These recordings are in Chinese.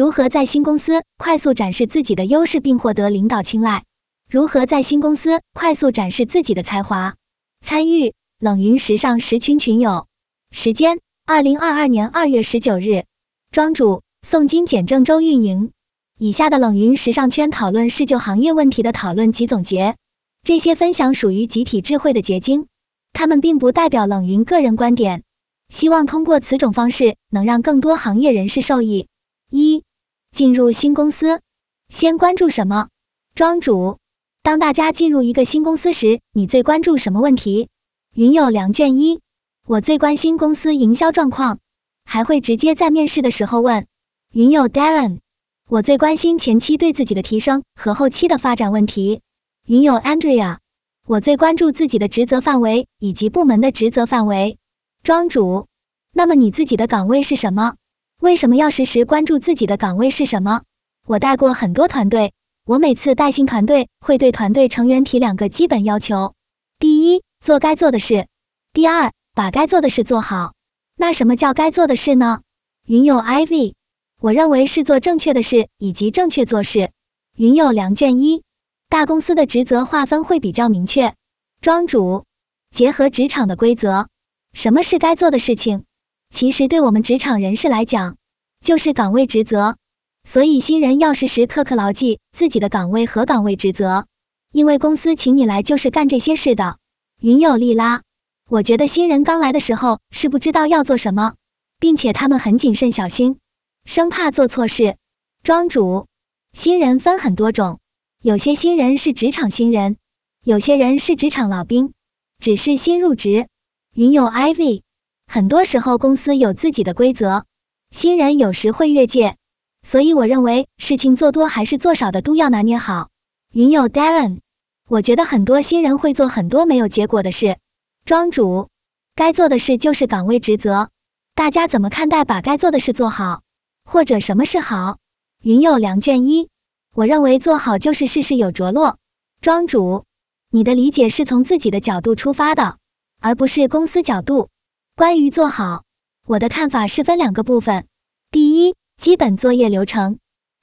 如何在新公司快速展示自己的优势并获得领导青睐？如何在新公司快速展示自己的才华？参与冷云时尚十群群友，时间：二零二二年二月十九日。庄主：宋金简郑州运营。以下的冷云时尚圈讨论是就行业问题的讨论及总结，这些分享属于集体智慧的结晶，他们并不代表冷云个人观点。希望通过此种方式，能让更多行业人士受益。一、进入新公司，先关注什么？庄主，当大家进入一个新公司时，你最关注什么问题？云友梁卷一，我最关心公司营销状况，还会直接在面试的时候问。云友 Darren，我最关心前期对自己的提升和后期的发展问题。云友 Andrea，我最关注自己的职责范围以及部门的职责范围。庄主，那么你自己的岗位是什么？为什么要时时关注自己的岗位是什么？我带过很多团队，我每次带新团队会对团队成员提两个基本要求：第一，做该做的事；第二，把该做的事做好。那什么叫该做的事呢？云友 IV，我认为是做正确的事以及正确做事。云友梁卷一，大公司的职责划分会比较明确。庄主，结合职场的规则。什么是该做的事情？其实对我们职场人士来讲，就是岗位职责。所以新人要时时刻刻牢记自己的岗位和岗位职责，因为公司请你来就是干这些事的。云有利拉，我觉得新人刚来的时候是不知道要做什么，并且他们很谨慎小心，生怕做错事。庄主，新人分很多种，有些新人是职场新人，有些人是职场老兵，只是新入职。云有 IV，很多时候公司有自己的规则，新人有时会越界，所以我认为事情做多还是做少的都要拿捏好。云友 Darren，我觉得很多新人会做很多没有结果的事。庄主，该做的事就是岗位职责，大家怎么看待把该做的事做好，或者什么是好？云友梁卷一，我认为做好就是事事有着落。庄主，你的理解是从自己的角度出发的。而不是公司角度。关于做好，我的看法是分两个部分：第一，基本作业流程；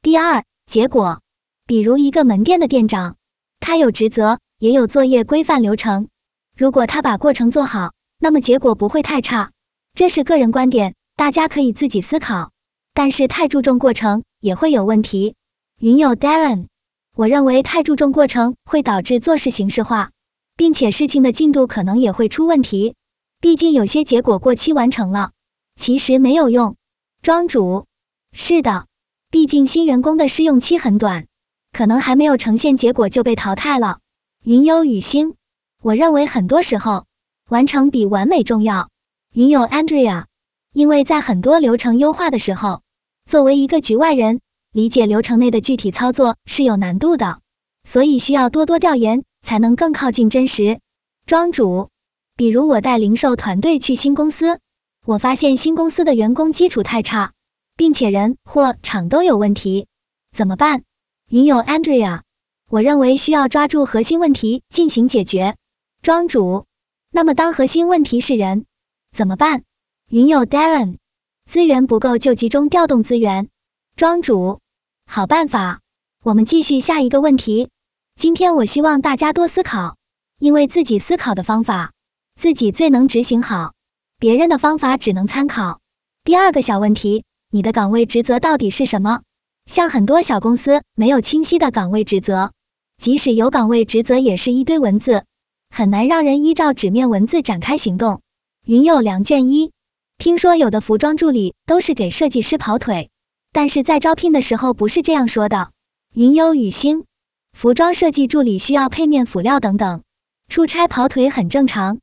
第二，结果。比如一个门店的店长，他有职责，也有作业规范流程。如果他把过程做好，那么结果不会太差。这是个人观点，大家可以自己思考。但是太注重过程也会有问题。云友 Darren，我认为太注重过程会导致做事形式化。并且事情的进度可能也会出问题，毕竟有些结果过期完成了，其实没有用。庄主，是的，毕竟新员工的试用期很短，可能还没有呈现结果就被淘汰了。云优雨星，我认为很多时候完成比完美重要。云友 Andrea，因为在很多流程优化的时候，作为一个局外人，理解流程内的具体操作是有难度的，所以需要多多调研。才能更靠近真实。庄主，比如我带零售团队去新公司，我发现新公司的员工基础太差，并且人或厂都有问题，怎么办？云友 Andrea，我认为需要抓住核心问题进行解决。庄主，那么当核心问题是人，怎么办？云友 Darren，资源不够就集中调动资源。庄主，好办法。我们继续下一个问题。今天我希望大家多思考，因为自己思考的方法，自己最能执行好，别人的方法只能参考。第二个小问题，你的岗位职责到底是什么？像很多小公司没有清晰的岗位职责，即使有岗位职责，也是一堆文字，很难让人依照纸面文字展开行动。云友梁卷一，听说有的服装助理都是给设计师跑腿，但是在招聘的时候不是这样说的。云优雨星。服装设计助理需要配面辅料等等，出差跑腿很正常。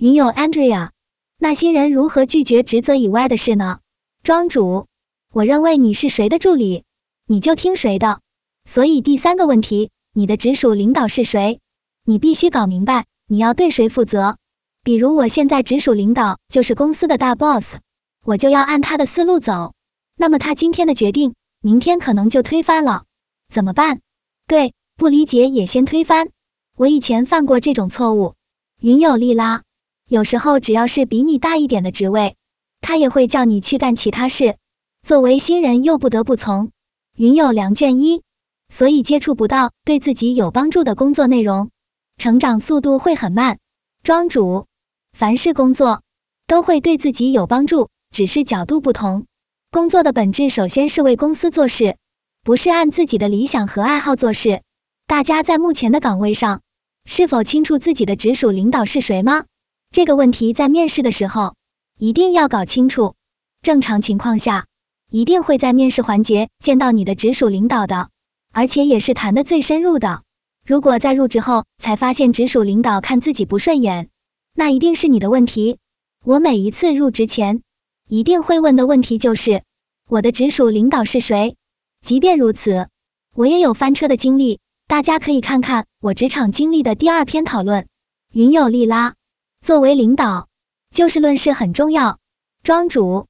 云友 Andrea，那些人如何拒绝职责以外的事呢？庄主，我认为你是谁的助理，你就听谁的。所以第三个问题，你的直属领导是谁？你必须搞明白你要对谁负责。比如我现在直属领导就是公司的大 boss，我就要按他的思路走。那么他今天的决定，明天可能就推翻了，怎么办？对。不理解也先推翻，我以前犯过这种错误。云有利拉，有时候只要是比你大一点的职位，他也会叫你去干其他事。作为新人又不得不从，云有良卷一，所以接触不到对自己有帮助的工作内容，成长速度会很慢。庄主，凡是工作都会对自己有帮助，只是角度不同。工作的本质首先是为公司做事，不是按自己的理想和爱好做事。大家在目前的岗位上，是否清楚自己的直属领导是谁吗？这个问题在面试的时候一定要搞清楚。正常情况下，一定会在面试环节见到你的直属领导的，而且也是谈的最深入的。如果在入职后才发现直属领导看自己不顺眼，那一定是你的问题。我每一次入职前一定会问的问题就是我的直属领导是谁。即便如此，我也有翻车的经历。大家可以看看我职场经历的第二篇讨论。云有利拉，作为领导，就事论事很重要。庄主，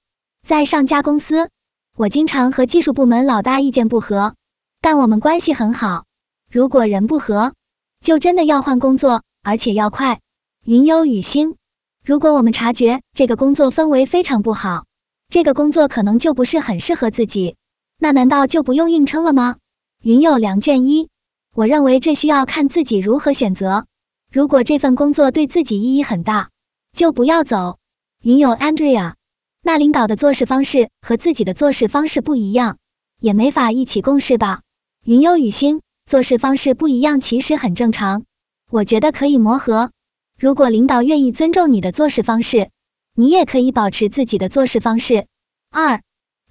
在上家公司，我经常和技术部门老大意见不合，但我们关系很好。如果人不合，就真的要换工作，而且要快。云有雨星，如果我们察觉这个工作氛围非常不好，这个工作可能就不是很适合自己，那难道就不用硬撑了吗？云有良卷一。我认为这需要看自己如何选择。如果这份工作对自己意义很大，就不要走。云友 Andrea，那领导的做事方式和自己的做事方式不一样，也没法一起共事吧？云友雨欣，做事方式不一样其实很正常，我觉得可以磨合。如果领导愿意尊重你的做事方式，你也可以保持自己的做事方式。二，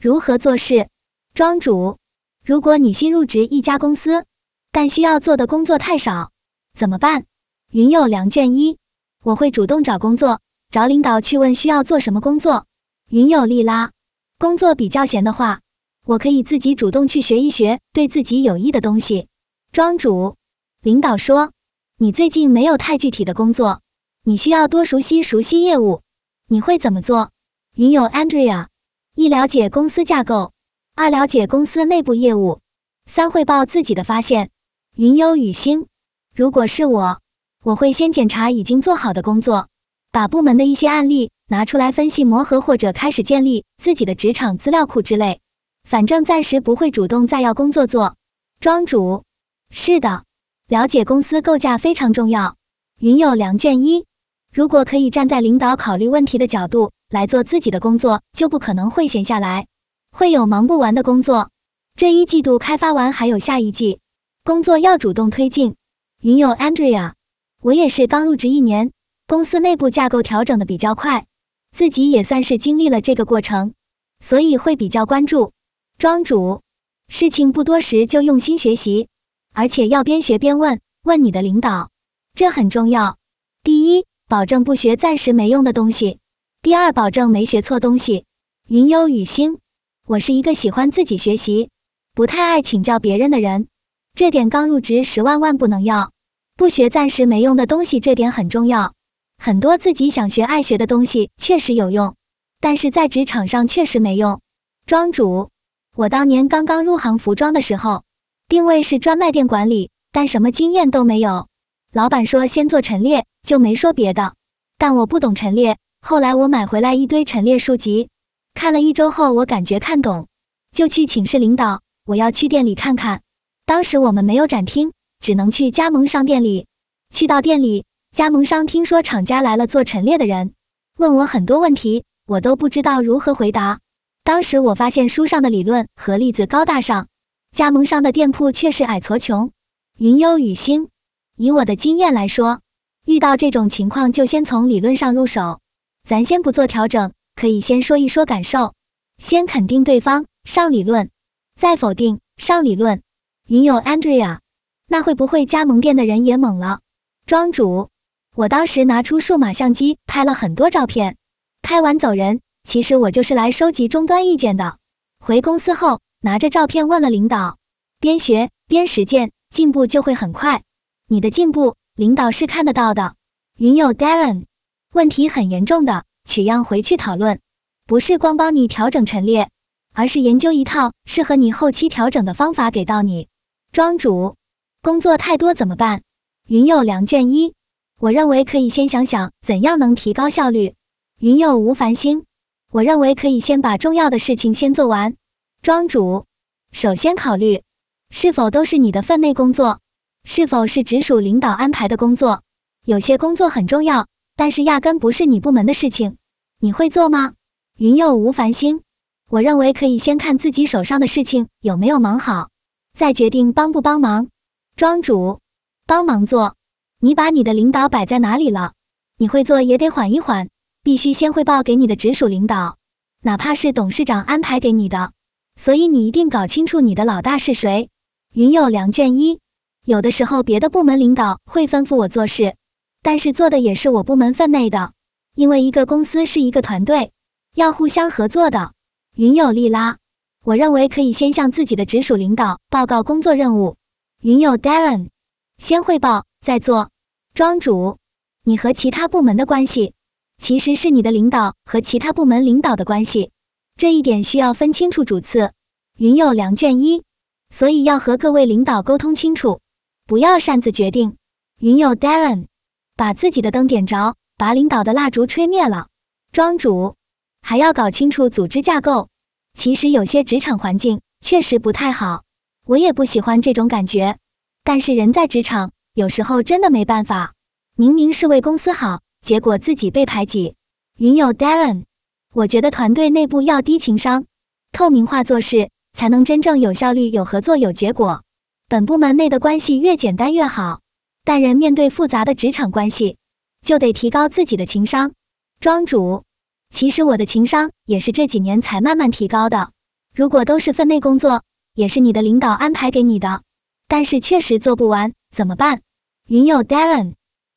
如何做事？庄主，如果你新入职一家公司。但需要做的工作太少，怎么办？云有良卷一，我会主动找工作，找领导去问需要做什么工作。云有利拉，工作比较闲的话，我可以自己主动去学一学对自己有益的东西。庄主，领导说你最近没有太具体的工作，你需要多熟悉熟悉业务，你会怎么做？云有 Andrea，一了解公司架构，二了解公司内部业务，三汇报自己的发现。云有雨欣，如果是我，我会先检查已经做好的工作，把部门的一些案例拿出来分析磨合，或者开始建立自己的职场资料库之类。反正暂时不会主动再要工作做。庄主，是的，了解公司构架非常重要。云有良卷一，如果可以站在领导考虑问题的角度来做自己的工作，就不可能会闲下来，会有忙不完的工作。这一季度开发完，还有下一季。工作要主动推进。云友 Andrea，我也是刚入职一年，公司内部架构调整的比较快，自己也算是经历了这个过程，所以会比较关注。庄主，事情不多时就用心学习，而且要边学边问，问你的领导，这很重要。第一，保证不学暂时没用的东西；第二，保证没学错东西。云有雨星，我是一个喜欢自己学习，不太爱请教别人的人。这点刚入职十万万不能要，不学暂时没用的东西，这点很重要。很多自己想学、爱学的东西确实有用，但是在职场上确实没用。庄主，我当年刚刚入行服装的时候，定位是专卖店管理，但什么经验都没有。老板说先做陈列，就没说别的。但我不懂陈列，后来我买回来一堆陈列书籍，看了一周后，我感觉看懂，就去请示领导，我要去店里看看。当时我们没有展厅，只能去加盟商店里。去到店里，加盟商听说厂家来了做陈列的人，问我很多问题，我都不知道如何回答。当时我发现书上的理论和例子高大上，加盟商的店铺却是矮矬穷。云优雨星，以我的经验来说，遇到这种情况就先从理论上入手。咱先不做调整，可以先说一说感受，先肯定对方上理论，再否定上理论。云友 Andrea，那会不会加盟店的人也懵了？庄主，我当时拿出数码相机拍了很多照片，拍完走人。其实我就是来收集终端意见的。回公司后，拿着照片问了领导，边学边实践，进步就会很快。你的进步，领导是看得到的。云友 Darren，问题很严重的，取样回去讨论，不是光帮你调整陈列，而是研究一套适合你后期调整的方法给到你。庄主，工作太多怎么办？云有两卷一，我认为可以先想想怎样能提高效率。云有无繁星，我认为可以先把重要的事情先做完。庄主，首先考虑是否都是你的分内工作，是否是直属领导安排的工作。有些工作很重要，但是压根不是你部门的事情，你会做吗？云有无繁星，我认为可以先看自己手上的事情有没有忙好，再决定帮不帮忙。庄主，帮忙做。你把你的领导摆在哪里了？你会做也得缓一缓，必须先汇报给你的直属领导，哪怕是董事长安排给你的。所以你一定搞清楚你的老大是谁。云有两卷一，有的时候别的部门领导会吩咐我做事，但是做的也是我部门分内的，因为一个公司是一个团队，要互相合作的。云有利拉，我认为可以先向自己的直属领导报告工作任务。云有 Darren，先汇报再做。庄主，你和其他部门的关系，其实是你的领导和其他部门领导的关系。这一点需要分清楚主次。云有梁卷一，所以要和各位领导沟通清楚，不要擅自决定。云有 Darren，把自己的灯点着，把领导的蜡烛吹灭了。庄主还要搞清楚组织架构。其实有些职场环境确实不太好，我也不喜欢这种感觉。但是人在职场，有时候真的没办法。明明是为公司好，结果自己被排挤。云有 Darren。我觉得团队内部要低情商、透明化做事，才能真正有效率、有合作、有结果。本部门内的关系越简单越好。但人面对复杂的职场关系，就得提高自己的情商。庄主，其实我的情商也是这几年才慢慢提高的。如果都是分内工作，也是你的领导安排给你的，但是确实做不完，怎么办？云有 Darren，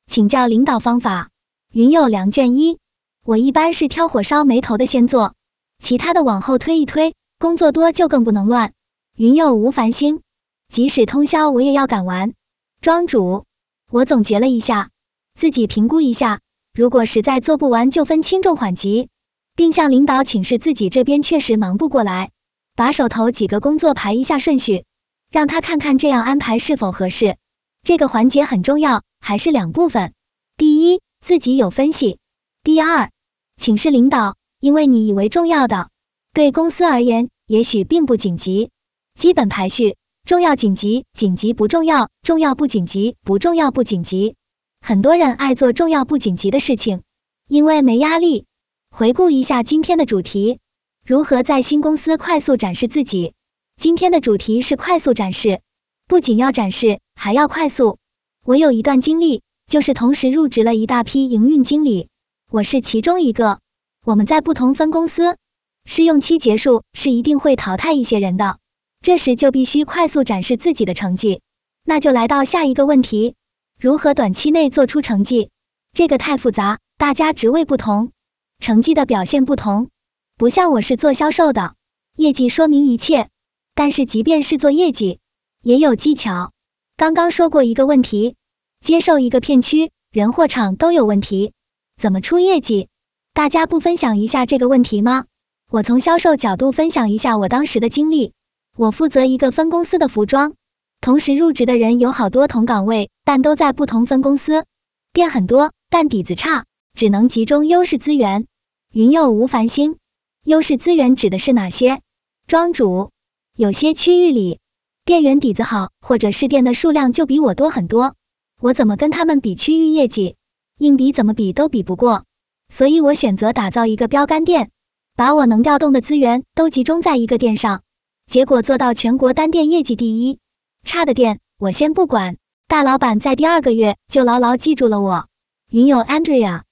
请教领导方法。云有良卷一。我一般是挑火烧眉头的先做，其他的往后推一推。工作多就更不能乱。云有吴繁星，即使通宵我也要赶完。庄主，我总结了一下，自己评估一下，如果实在做不完，就分轻重缓急，并向领导请示自己这边确实忙不过来，把手头几个工作排一下顺序，让他看看这样安排是否合适。这个环节很重要，还是两部分。第一，自己有分析。第二，请示领导，因为你以为重要的，对公司而言也许并不紧急。基本排序：重要、紧急、紧急不重要、重要不紧急、不重要不紧急。很多人爱做重要不紧急的事情，因为没压力。回顾一下今天的主题：如何在新公司快速展示自己。今天的主题是快速展示，不仅要展示，还要快速。我有一段经历，就是同时入职了一大批营运经理。我是其中一个。我们在不同分公司，试用期结束是一定会淘汰一些人的，这时就必须快速展示自己的成绩。那就来到下一个问题：如何短期内做出成绩？这个太复杂，大家职位不同，成绩的表现不同。不像我是做销售的，业绩说明一切。但是即便是做业绩，也有技巧。刚刚说过一个问题：接受一个片区，人货场都有问题。怎么出业绩？大家不分享一下这个问题吗？我从销售角度分享一下我当时的经历。我负责一个分公司的服装，同时入职的人有好多同岗位，但都在不同分公司。店很多，但底子差，只能集中优势资源。云有无繁星，优势资源指的是哪些？庄主，有些区域里店员底子好，或者是店的数量就比我多很多，我怎么跟他们比区域业绩？硬比怎么比都比不过，所以我选择打造一个标杆店，把我能调动的资源都集中在一个店上，结果做到全国单店业绩第一。差的店我先不管，大老板在第二个月就牢牢记住了我。云友 Andrea，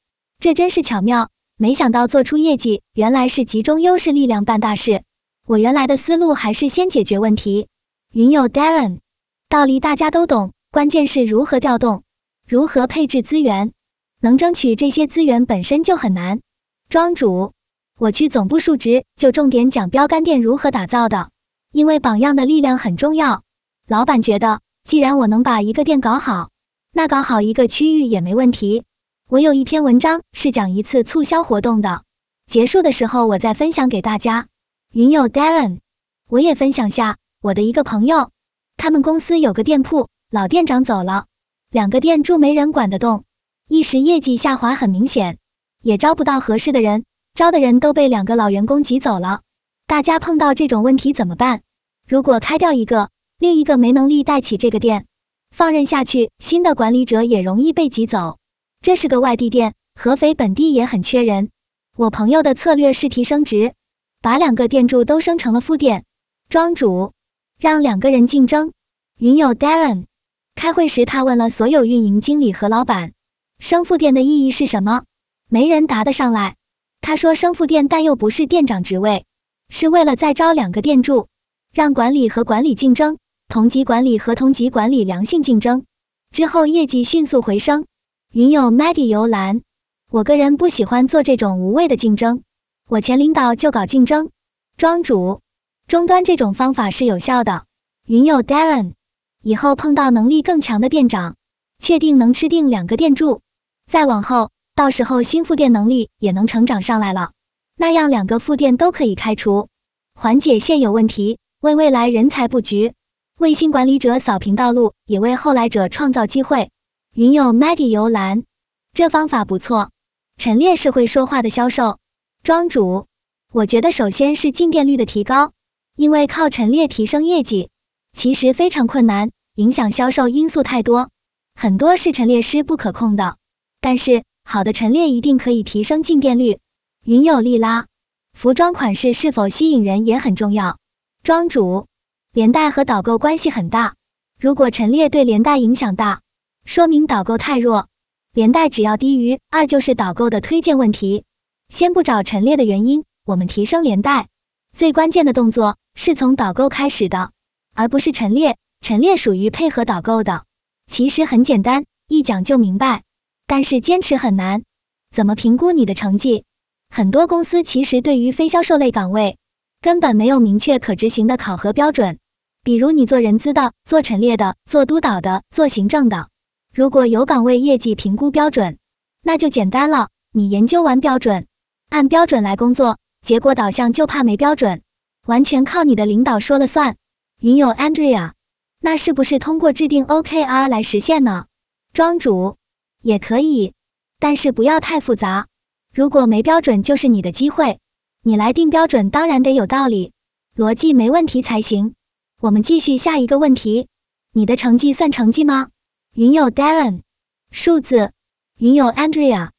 这真是巧妙，没想到做出业绩原来是集中优势力量办大事。我原来的思路还是先解决问题。云友 Darren，道理大家都懂，关键是如何调动，如何配置资源。能争取这些资源本身就很难。庄主，我去总部述职就重点讲标杆店如何打造的，因为榜样的力量很重要。老板觉得，既然我能把一个店搞好，那搞好一个区域也没问题。我有一篇文章是讲一次促销活动的，结束的时候我再分享给大家。云友 Darren，我也分享下我的一个朋友，他们公司有个店铺，老店长走了，两个店住没人管得动。一时业绩下滑很明显，也招不到合适的人，招的人都被两个老员工挤走了。大家碰到这种问题怎么办？如果开掉一个，另一个没能力带起这个店，放任下去，新的管理者也容易被挤走。这是个外地店，合肥本地也很缺人。我朋友的策略是提升值，把两个店主都升成了副店。庄主让两个人竞争。云友 Darren 开会时，他问了所有运营经理和老板，升副店的意义是什么？没人答得上来。他说升副店，但又不是店长职位，是为了再招两个店主，让管理和管理竞争，同级管理和同级管理良性竞争，之后业绩迅速回升。云友 Maddie 游兰，我个人不喜欢做这种无谓的竞争，我前领导就搞竞争。庄主，终端这种方法是有效的。云友 Darren，以后碰到能力更强的店长，确定能吃定两个店主，再往后，到时候新副店能力也能成长上来了，那样两个副店都可以开除，缓解现有问题，为未来人才布局，为新管理者扫平道路，也为后来者创造机会。云友 Maggie 游览，这方法不错。陈列是会说话的销售。庄主，我觉得首先是进店率的提高，因为靠陈列提升业绩其实非常困难，影响销售因素太多，很多是陈列师不可控的。但是好的陈列一定可以提升进店率。云友丽拉，服装款式是否吸引人也很重要。庄主，连带和导购关系很大，如果陈列对连带影响大。说明导购太弱，连带只要低于二就是导购的推荐问题。先不找陈列的原因，我们提升连带，最关键的动作是从导购开始的，而不是陈列。陈列属于配合导购的，其实很简单，一讲就明白，但是坚持很难。怎么评估你的成绩？很多公司其实对于非销售类岗位根本没有明确可执行的考核标准，比如你做人资的、做陈列的、做督导的、做行政的。如果有岗位业绩评估标准，那就简单了。你研究完标准，按标准来工作，结果导向就怕没标准，完全靠你的领导说了算。云友 Andrea，那是不是通过制定 OKR 来实现呢？庄主也可以，但是不要太复杂。如果没标准就是你的机会，你来定标准当然得有道理，逻辑没问题才行。我们继续下一个问题，你的成绩算成绩吗？云友 Darren，数字，云友 Andrea，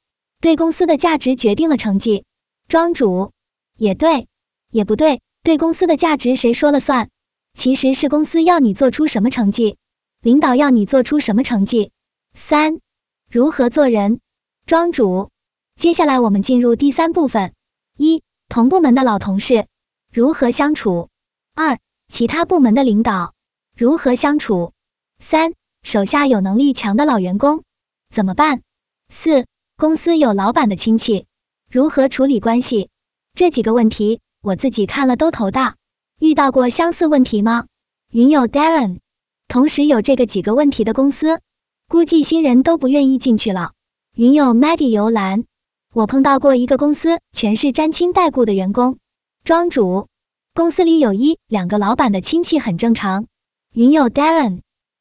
对公司的价值决定了成绩。庄主，也对，也不对，对公司的价值谁说了算？其实是公司要你做出什么成绩，领导要你做出什么成绩。三，如何做人？庄主，接下来我们进入第三部分：一，同部门的老同事如何相处；二，其他部门的领导如何相处；三。手下有能力强的老员工怎么办？四、公司有老板的亲戚，如何处理关系？这几个问题我自己看了都头大。遇到过相似问题吗？云友 Darren，同时有这个几个问题的公司，估计新人都不愿意进去了。云友 Maggie 游览，我碰到过一个公司，全是沾亲带故的员工。庄主，公司里有一两个老板的亲戚很正常。云友 Darren，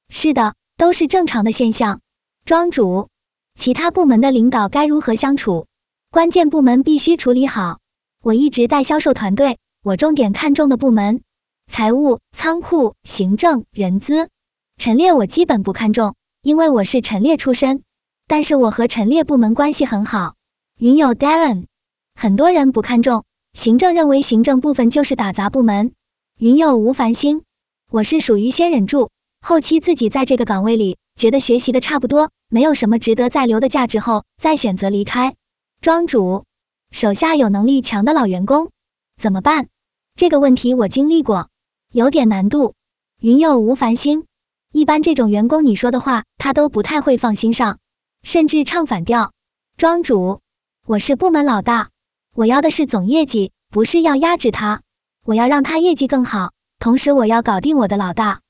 是的。都是正常的现象。庄主，其他部门的领导该如何相处？关键部门必须处理好。我一直带销售团队，我重点看重的部门：财务、仓库、行政、人资、陈列。我基本不看重，因为我是陈列出身。但是我和陈列部门关系很好。云友 Darren，很多人不看重行政，认为行政部分就是打杂部门。云友吴繁星，我是属于先忍住。后期自己在这个岗位里觉得学习的差不多，没有什么值得再留的价值后，再选择离开。庄主手下有能力强的老员工怎么办？这个问题我经历过，有点难度。云友吴繁星，一般这种员工你说的话他都不太会放心上，甚至唱反调。庄主，我是部门老大，我要的是总业绩，不是要压制他，我要让他业绩更好，同时我要搞定我的老大。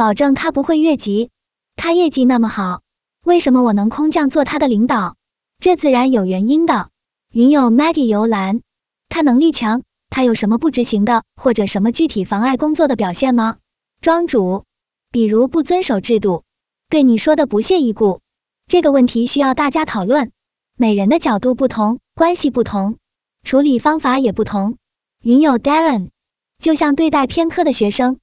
保证他不会越级，他业绩那么好，为什么我能空降做他的领导？这自然有原因的。云友 Maggie 游览，他能力强，他有什么不执行的，或者什么具体妨碍工作的表现吗？庄主，比如不遵守制度，对你说的不屑一顾，这个问题需要大家讨论。每人的角度不同，关系不同，处理方法也不同。云友 Darren，就像对待偏科的学生。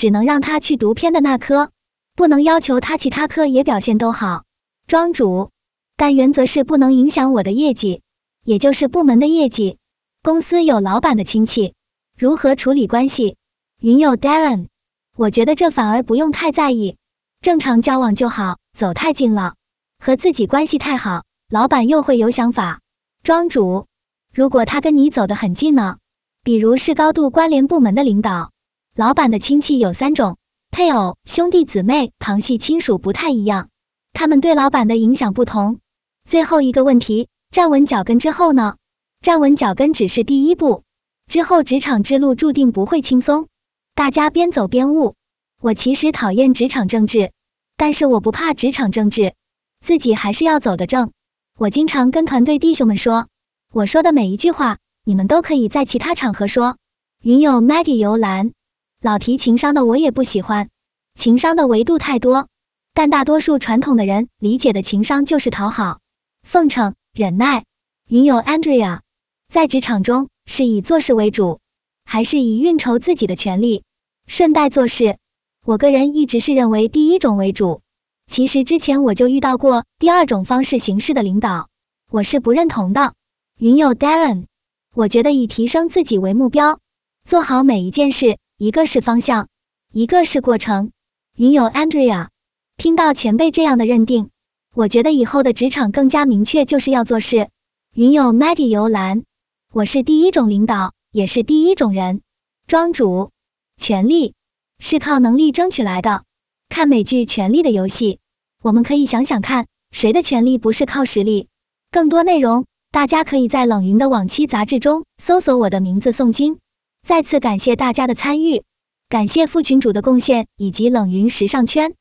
只能让他去读偏的那科，不能要求他其他科也表现都好。庄主，但原则是不能影响我的业绩，也就是部门的业绩。公司有老板的亲戚，如何处理关系？云友 Darren，我觉得这反而不用太在意，正常交往就好。走太近了，和自己关系太好，老板又会有想法。庄主，如果他跟你走得很近呢？比如是高度关联部门的领导，老板的亲戚有三种：配偶、兄弟姊妹、旁系亲属不太一样，他们对老板的影响不同。最后一个问题，站稳脚跟之后呢？站稳脚跟只是第一步，之后职场之路注定不会轻松，大家边走边悟。我其实讨厌职场政治。但是我不怕职场政治，自己还是要走得正。我经常跟团队弟兄们说，我说的每一句话，你们都可以在其他场合说。云友 Maggie 游兰，老提情商的我也不喜欢，情商的维度太多，但大多数传统的人理解的情商就是讨好、奉承、忍耐。云友 Andrea，在职场中是以做事为主，还是以运筹自己的权利，顺带做事？我个人一直是认为第一种为主，其实之前我就遇到过第二种方式形式的领导，我是不认同的。云友 Darren，我觉得以提升自己为目标，做好每一件事，一个是方向，一个是过程。云友 Andrea，听到前辈这样的认定，我觉得以后的职场更加明确，就是要做事。云友 Maggie 游兰，我是第一种领导，也是第一种人，庄主，权力。是靠能力争取来的。看美剧《权力的游戏》，我们可以想想看，谁的权力不是靠实力？更多内容，大家可以在冷云的往期杂志中搜索我的名字诵经。再次感谢大家的参与，感谢副群主的贡献以及冷云时尚圈。